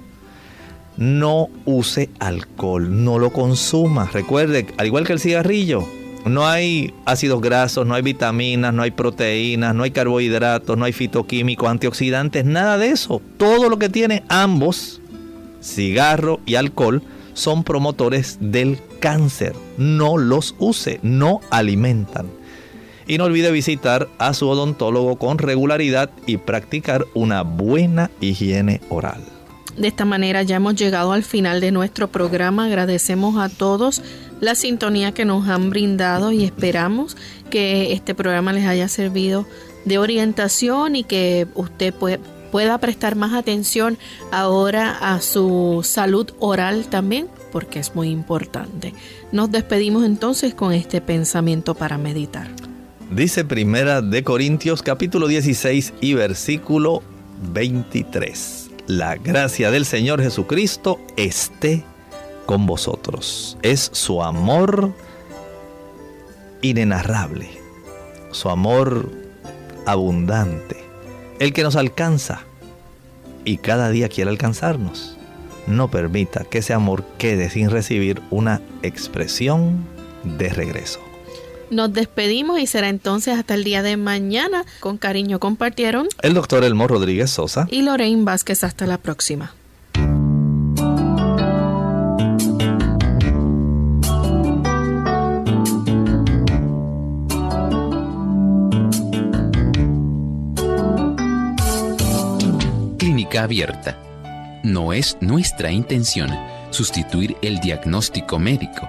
No use alcohol, no lo consuma. Recuerde, al igual que el cigarrillo, no hay ácidos grasos, no hay vitaminas, no hay proteínas, no hay carbohidratos, no hay fitoquímicos, antioxidantes, nada de eso. Todo lo que tiene ambos, cigarro y alcohol, son promotores del cáncer. No los use, no alimentan. Y no olvide visitar a su odontólogo con regularidad y practicar una buena higiene oral. De esta manera ya hemos llegado al final de nuestro programa. Agradecemos a todos la sintonía que nos han brindado y esperamos que este programa les haya servido de orientación y que usted pueda prestar más atención ahora a su salud oral también, porque es muy importante. Nos despedimos entonces con este pensamiento para meditar. Dice Primera de Corintios capítulo 16 y versículo 23. La gracia del Señor Jesucristo esté con vosotros. Es su amor inenarrable, su amor abundante el que nos alcanza y cada día quiere alcanzarnos. No permita que ese amor quede sin recibir una expresión de regreso. Nos despedimos y será entonces hasta el día de mañana. Con cariño compartieron el doctor Elmo Rodríguez Sosa y Lorraine Vázquez. Hasta la próxima. abierta. No es nuestra intención sustituir el diagnóstico médico.